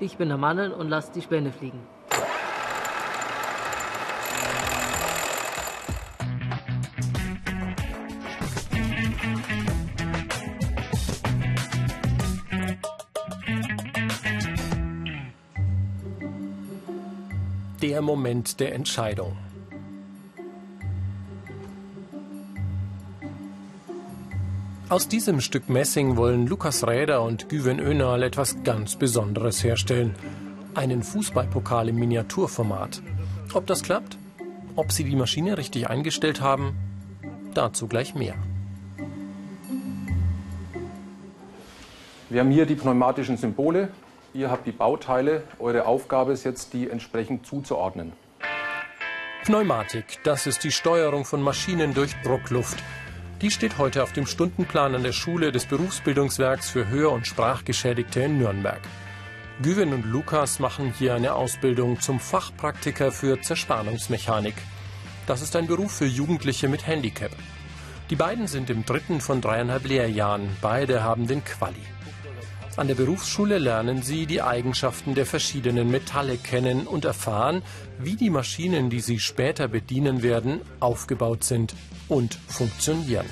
Ich bin der Mannen und lass die Späne fliegen. Der Moment der Entscheidung. Aus diesem Stück Messing wollen Lukas Räder und Güven Önal etwas ganz Besonderes herstellen. Einen Fußballpokal im Miniaturformat. Ob das klappt? Ob sie die Maschine richtig eingestellt haben? Dazu gleich mehr. Wir haben hier die pneumatischen Symbole. Ihr habt die Bauteile. Eure Aufgabe ist jetzt, die entsprechend zuzuordnen. Pneumatik, das ist die Steuerung von Maschinen durch Druckluft. Die steht heute auf dem Stundenplan an der Schule des Berufsbildungswerks für Hör- und Sprachgeschädigte in Nürnberg. Güven und Lukas machen hier eine Ausbildung zum Fachpraktiker für Zerspannungsmechanik. Das ist ein Beruf für Jugendliche mit Handicap. Die beiden sind im dritten von dreieinhalb Lehrjahren. Beide haben den Quali. An der Berufsschule lernen sie die Eigenschaften der verschiedenen Metalle kennen und erfahren, wie die Maschinen, die sie später bedienen werden, aufgebaut sind und funktionieren.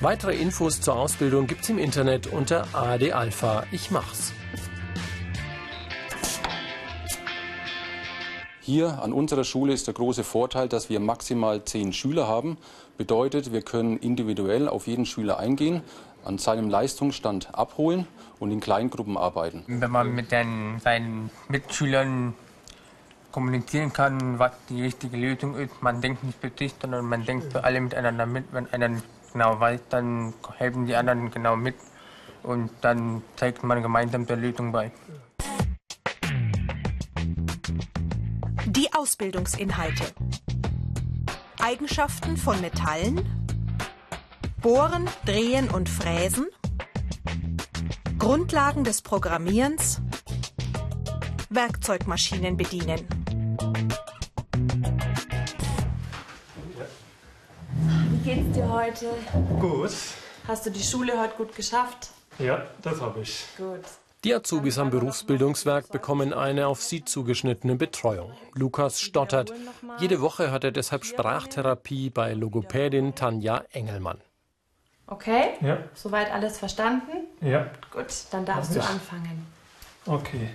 Weitere Infos zur Ausbildung gibt's im Internet unter AD Alpha. Ich mach's. Hier an unserer Schule ist der große Vorteil, dass wir maximal zehn Schüler haben. Bedeutet, wir können individuell auf jeden Schüler eingehen, an seinem Leistungsstand abholen und in Kleingruppen arbeiten. Wenn man mit den, seinen Mitschülern kommunizieren kann, was die richtige Lösung ist. Man denkt nicht für sich, sondern man denkt für alle miteinander mit. Wenn einer genau weiß, dann helfen die anderen genau mit und dann zeigt man gemeinsam der Lösung bei. Die Ausbildungsinhalte. Eigenschaften von Metallen. Bohren, Drehen und Fräsen. Grundlagen des Programmierens. Werkzeugmaschinen bedienen. Wie geht's dir heute? Gut. Hast du die Schule heute gut geschafft? Ja, das habe ich. Gut. Die Azubis am Berufsbildungswerk bekommen eine auf sie zugeschnittene Betreuung. Lukas stottert. Jede Woche hat er deshalb Sprachtherapie bei Logopädin Tanja Engelmann. Okay? Ja. Soweit alles verstanden? Ja. Gut, dann darfst du anfangen. Okay.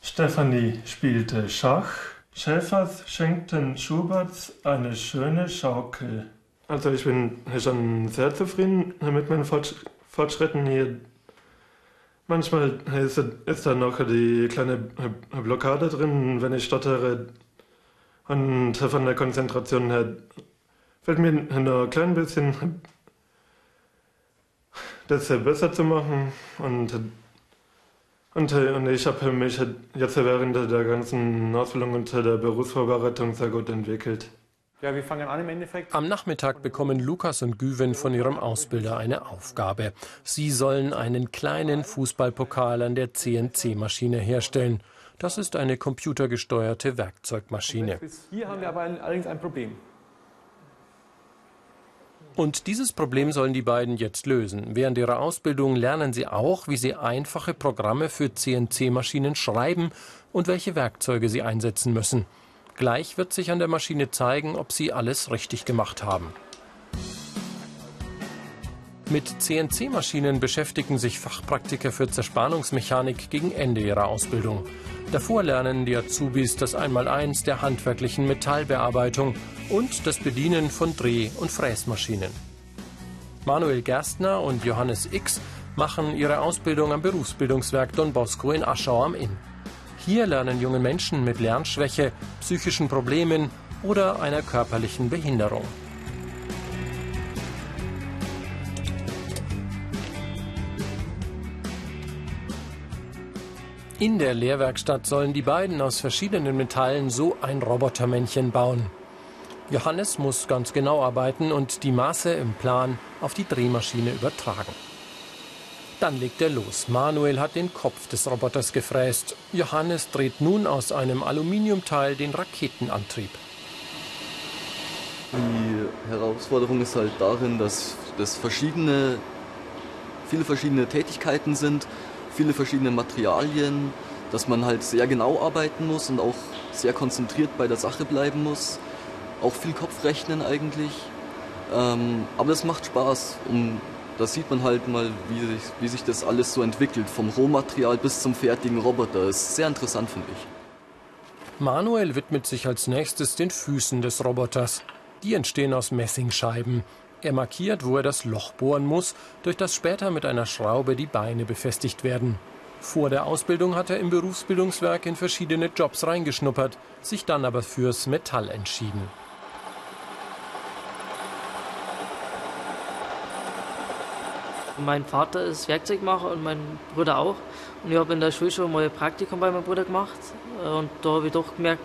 Stefanie spielte Schach. Schäfers schenkten Schuberts eine schöne Schaukel. Also ich bin schon sehr zufrieden mit meinen Fortsch Fortschritten hier. Manchmal ist, ist da noch die kleine Blockade drin, wenn ich stottere. Und von der Konzentration her fällt mir nur ein klein bisschen das besser zu machen. Und, und, und ich habe mich jetzt während der ganzen Ausbildung und der Berufsvorbereitung sehr gut entwickelt. Ja, wir fangen an im Endeffekt. Am Nachmittag bekommen Lukas und Güven von ihrem Ausbilder eine Aufgabe. Sie sollen einen kleinen Fußballpokal an der CNC-Maschine herstellen. Das ist eine computergesteuerte Werkzeugmaschine. Bis hier haben wir aber allerdings ein Problem. Und dieses Problem sollen die beiden jetzt lösen. Während ihrer Ausbildung lernen sie auch, wie sie einfache Programme für CNC-Maschinen schreiben und welche Werkzeuge sie einsetzen müssen. Gleich wird sich an der Maschine zeigen, ob sie alles richtig gemacht haben. Mit CNC-Maschinen beschäftigen sich Fachpraktiker für Zerspannungsmechanik gegen Ende ihrer Ausbildung. Davor lernen die Azubis das Einmaleins der handwerklichen Metallbearbeitung und das Bedienen von Dreh- und Fräsmaschinen. Manuel Gerstner und Johannes X machen ihre Ausbildung am Berufsbildungswerk Don Bosco in Aschau am Inn. Hier lernen junge Menschen mit Lernschwäche, psychischen Problemen oder einer körperlichen Behinderung. In der Lehrwerkstatt sollen die beiden aus verschiedenen Metallen so ein Robotermännchen bauen. Johannes muss ganz genau arbeiten und die Maße im Plan auf die Drehmaschine übertragen. Dann legt er los. Manuel hat den Kopf des Roboters gefräst. Johannes dreht nun aus einem Aluminiumteil den Raketenantrieb. Die Herausforderung ist halt darin, dass das verschiedene viele verschiedene Tätigkeiten sind, viele verschiedene Materialien, dass man halt sehr genau arbeiten muss und auch sehr konzentriert bei der Sache bleiben muss. Auch viel Kopfrechnen eigentlich. Ähm, aber es macht Spaß. Und da sieht man halt mal, wie sich, wie sich das alles so entwickelt, vom Rohmaterial bis zum fertigen Roboter. Das ist sehr interessant, finde ich. Manuel widmet sich als nächstes den Füßen des Roboters. Die entstehen aus Messingscheiben. Er markiert, wo er das Loch bohren muss, durch das später mit einer Schraube die Beine befestigt werden. Vor der Ausbildung hat er im Berufsbildungswerk in verschiedene Jobs reingeschnuppert, sich dann aber fürs Metall entschieden. Mein Vater ist Werkzeugmacher und mein Bruder auch. Und ich habe in der Schule schon mal ein Praktikum bei meinem Bruder gemacht. Und da habe ich doch gemerkt,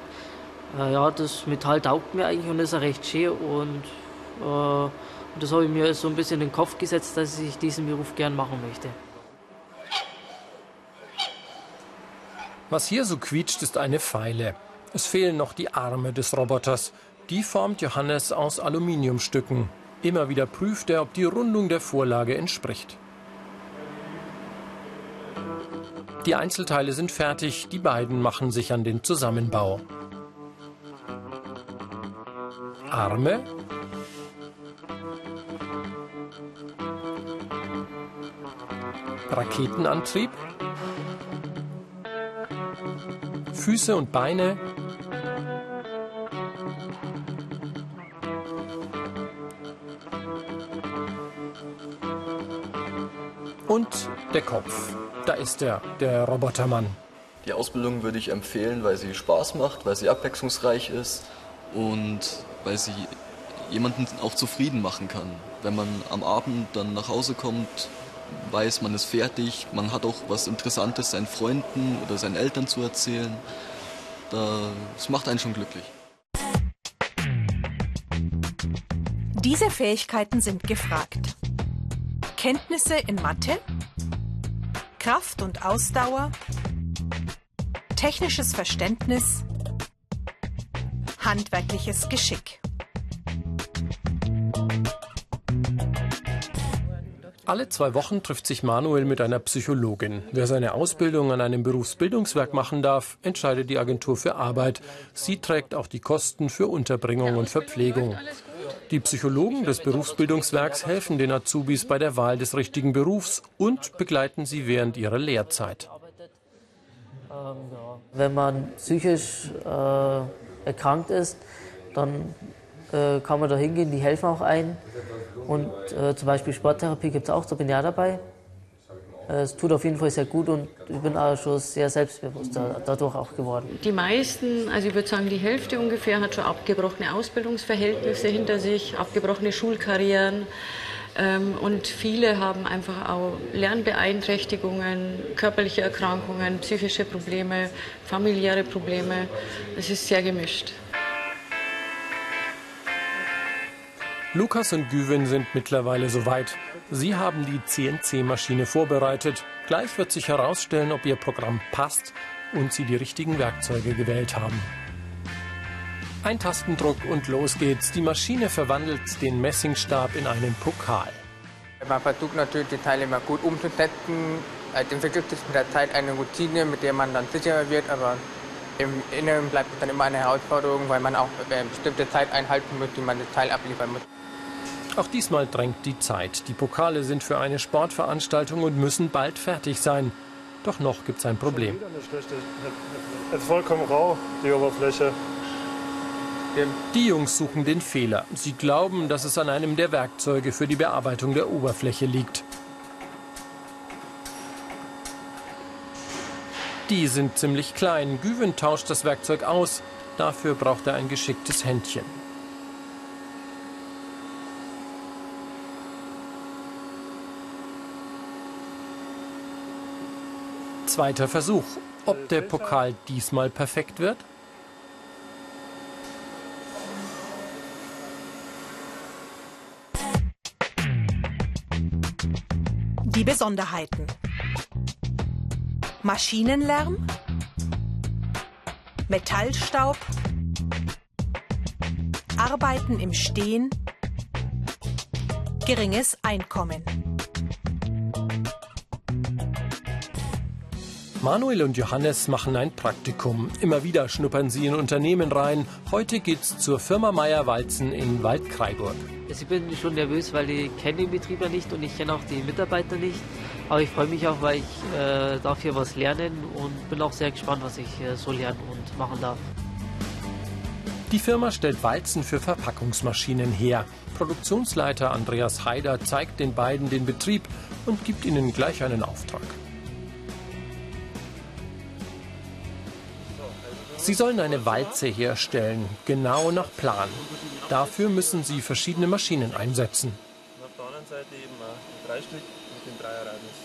äh, ja, das Metall taugt mir eigentlich und ist auch recht schön. Und, äh, und das habe ich mir so ein bisschen in den Kopf gesetzt, dass ich diesen Beruf gern machen möchte. Was hier so quietscht, ist eine Feile. Es fehlen noch die Arme des Roboters. Die formt Johannes aus Aluminiumstücken. Immer wieder prüft er, ob die Rundung der Vorlage entspricht. Die Einzelteile sind fertig, die beiden machen sich an den Zusammenbau. Arme, Raketenantrieb, Füße und Beine, und der Kopf. Da ist er, der Robotermann. Die Ausbildung würde ich empfehlen, weil sie Spaß macht, weil sie abwechslungsreich ist und weil sie jemanden auch zufrieden machen kann. Wenn man am Abend dann nach Hause kommt, weiß, man ist fertig, man hat auch was Interessantes seinen Freunden oder seinen Eltern zu erzählen. Das macht einen schon glücklich. Diese Fähigkeiten sind gefragt. Kenntnisse in Mathe, Kraft und Ausdauer, technisches Verständnis, handwerkliches Geschick. Alle zwei Wochen trifft sich Manuel mit einer Psychologin. Wer seine Ausbildung an einem Berufsbildungswerk machen darf, entscheidet die Agentur für Arbeit. Sie trägt auch die Kosten für Unterbringung und Verpflegung. Die Psychologen des Berufsbildungswerks helfen den Azubis bei der Wahl des richtigen Berufs und begleiten sie während ihrer Lehrzeit. Wenn man psychisch äh, erkrankt ist, dann äh, kann man da hingehen, die helfen auch ein. Und äh, zum Beispiel Sporttherapie gibt es auch, da bin ich auch dabei. Äh, es tut auf jeden Fall sehr gut und ich bin auch schon sehr selbstbewusst dadurch auch geworden. Die meisten, also ich würde sagen die Hälfte ungefähr, hat schon abgebrochene Ausbildungsverhältnisse hinter sich, abgebrochene Schulkarrieren. Ähm, und viele haben einfach auch Lernbeeinträchtigungen, körperliche Erkrankungen, psychische Probleme, familiäre Probleme. Es ist sehr gemischt. Lukas und Güven sind mittlerweile soweit. Sie haben die CNC-Maschine vorbereitet. Gleich wird sich herausstellen, ob ihr Programm passt und sie die richtigen Werkzeuge gewählt haben. Ein Tastendruck und los geht's. Die Maschine verwandelt den Messingstab in einen Pokal. Man versucht natürlich die Teile immer gut umzusetzen. Also entwickelt sich mit der Zeit eine Routine, mit der man dann sicherer wird, aber im Inneren bleibt es dann immer eine Herausforderung, weil man auch eine bestimmte Zeit einhalten muss, die man das Teil abliefern muss. Auch diesmal drängt die Zeit. Die Pokale sind für eine Sportveranstaltung und müssen bald fertig sein. Doch noch gibt es ein Problem. Es ist vollkommen rau, die Oberfläche. Die Jungs suchen den Fehler. Sie glauben, dass es an einem der Werkzeuge für die Bearbeitung der Oberfläche liegt. Die sind ziemlich klein. Güven tauscht das Werkzeug aus. Dafür braucht er ein geschicktes Händchen. Zweiter Versuch. Ob der Pokal diesmal perfekt wird? Die Besonderheiten. Maschinenlärm, Metallstaub, Arbeiten im Stehen, geringes Einkommen. Manuel und Johannes machen ein Praktikum. Immer wieder schnuppern sie in Unternehmen rein. Heute geht's zur Firma Meyer Walzen in Waldkraiburg. Ich bin schon nervös, weil ich kenne den Betrieb ja nicht und ich kenne auch die Mitarbeiter nicht. Aber ich freue mich auch, weil ich äh, darf hier was lernen und bin auch sehr gespannt, was ich äh, so lernen und machen darf. Die Firma stellt Walzen für Verpackungsmaschinen her. Produktionsleiter Andreas Haider zeigt den beiden den Betrieb und gibt ihnen gleich einen Auftrag. Sie sollen eine Walze herstellen, genau nach Plan. Dafür müssen sie verschiedene Maschinen einsetzen. auf der anderen Seite eben drei Stück dem Dreierradius.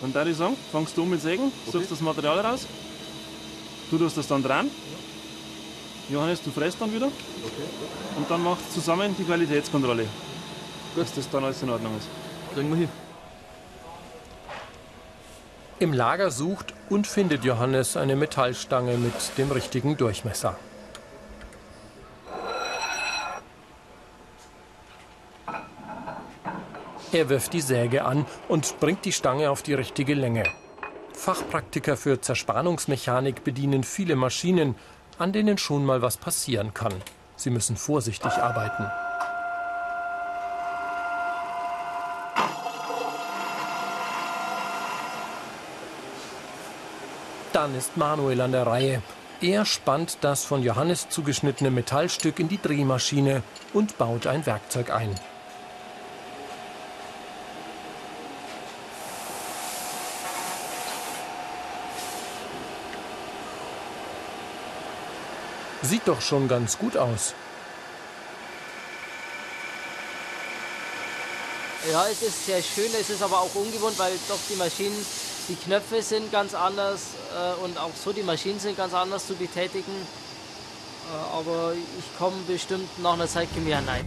Und da ich sagen, fangst du mit Sägen, suchst das Material raus, du tust das dann dran. Johannes, du fräst dann wieder. Und dann macht zusammen die Qualitätskontrolle. Dass das dann alles in Ordnung ist. Kriegen wir hin. Im Lager sucht und findet Johannes eine Metallstange mit dem richtigen Durchmesser. Er wirft die Säge an und bringt die Stange auf die richtige Länge. Fachpraktiker für Zerspannungsmechanik bedienen viele Maschinen, an denen schon mal was passieren kann. Sie müssen vorsichtig arbeiten. Dann ist Manuel an der Reihe. Er spannt das von Johannes zugeschnittene Metallstück in die Drehmaschine und baut ein Werkzeug ein. Sieht doch schon ganz gut aus. Ja, es ist sehr schön, es ist aber auch ungewohnt, weil doch die Maschinen, die Knöpfe sind ganz anders äh, und auch so die Maschinen sind ganz anders zu betätigen. Äh, aber ich komme bestimmt nach einer Zeit mehr hinein.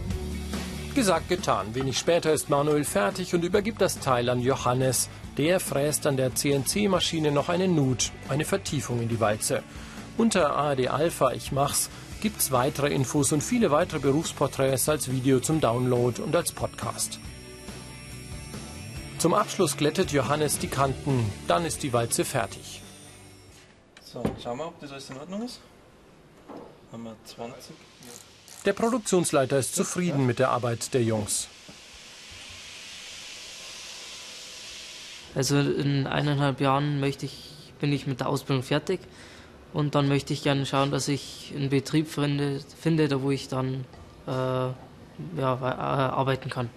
Gesagt, getan. Wenig später ist Manuel fertig und übergibt das Teil an Johannes. Der fräst an der CNC-Maschine noch eine Nut, eine Vertiefung in die Walze. Unter ARD Alpha Ich mach's gibt's weitere Infos und viele weitere Berufsporträts als Video zum Download und als Podcast. Zum Abschluss glättet Johannes die Kanten, dann ist die Walze fertig. So, schauen wir, ob das alles in Ordnung ist. Haben wir 20. Der Produktionsleiter ist zufrieden mit der Arbeit der Jungs. Also in eineinhalb Jahren möchte ich, bin ich mit der Ausbildung fertig und dann möchte ich gerne schauen, dass ich einen Betrieb finde, finde da wo ich dann äh, ja, äh, arbeiten kann.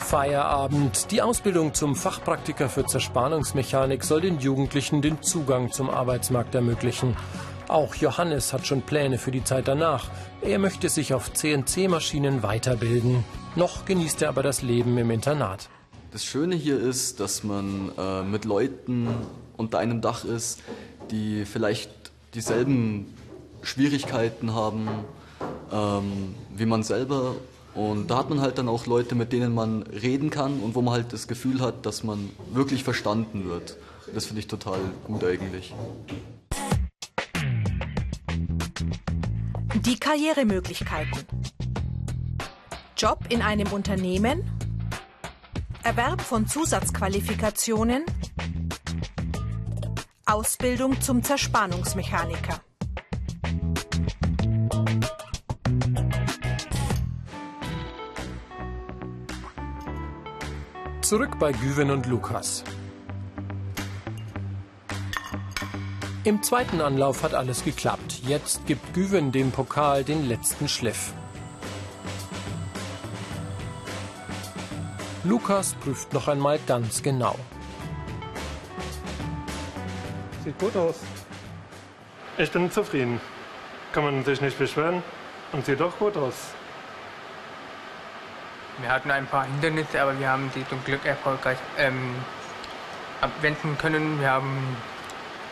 Feierabend. Die Ausbildung zum Fachpraktiker für Zerspannungsmechanik soll den Jugendlichen den Zugang zum Arbeitsmarkt ermöglichen. Auch Johannes hat schon Pläne für die Zeit danach. Er möchte sich auf CNC-Maschinen weiterbilden. Noch genießt er aber das Leben im Internat. Das Schöne hier ist, dass man äh, mit Leuten unter einem Dach ist, die vielleicht dieselben Schwierigkeiten haben ähm, wie man selber. Und da hat man halt dann auch Leute, mit denen man reden kann und wo man halt das Gefühl hat, dass man wirklich verstanden wird. Das finde ich total gut eigentlich. Die Karrieremöglichkeiten. Job in einem Unternehmen. Erwerb von Zusatzqualifikationen. Ausbildung zum Zerspannungsmechaniker. Zurück bei Güven und Lukas. Im zweiten Anlauf hat alles geklappt. Jetzt gibt Güven dem Pokal den letzten Schliff. Lukas prüft noch einmal ganz genau. Sieht gut aus. Ich bin zufrieden. Kann man sich nicht beschweren und sieht doch gut aus. Wir hatten ein paar Hindernisse, aber wir haben sie zum Glück erfolgreich ähm, abwenden können. Wir haben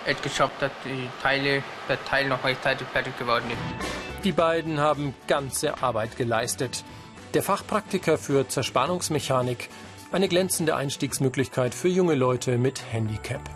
es geschafft, dass die Teile, der Teil noch rechtzeitig fertig geworden ist. Die beiden haben ganze Arbeit geleistet. Der Fachpraktiker für Zerspannungsmechanik, eine glänzende Einstiegsmöglichkeit für junge Leute mit Handicap.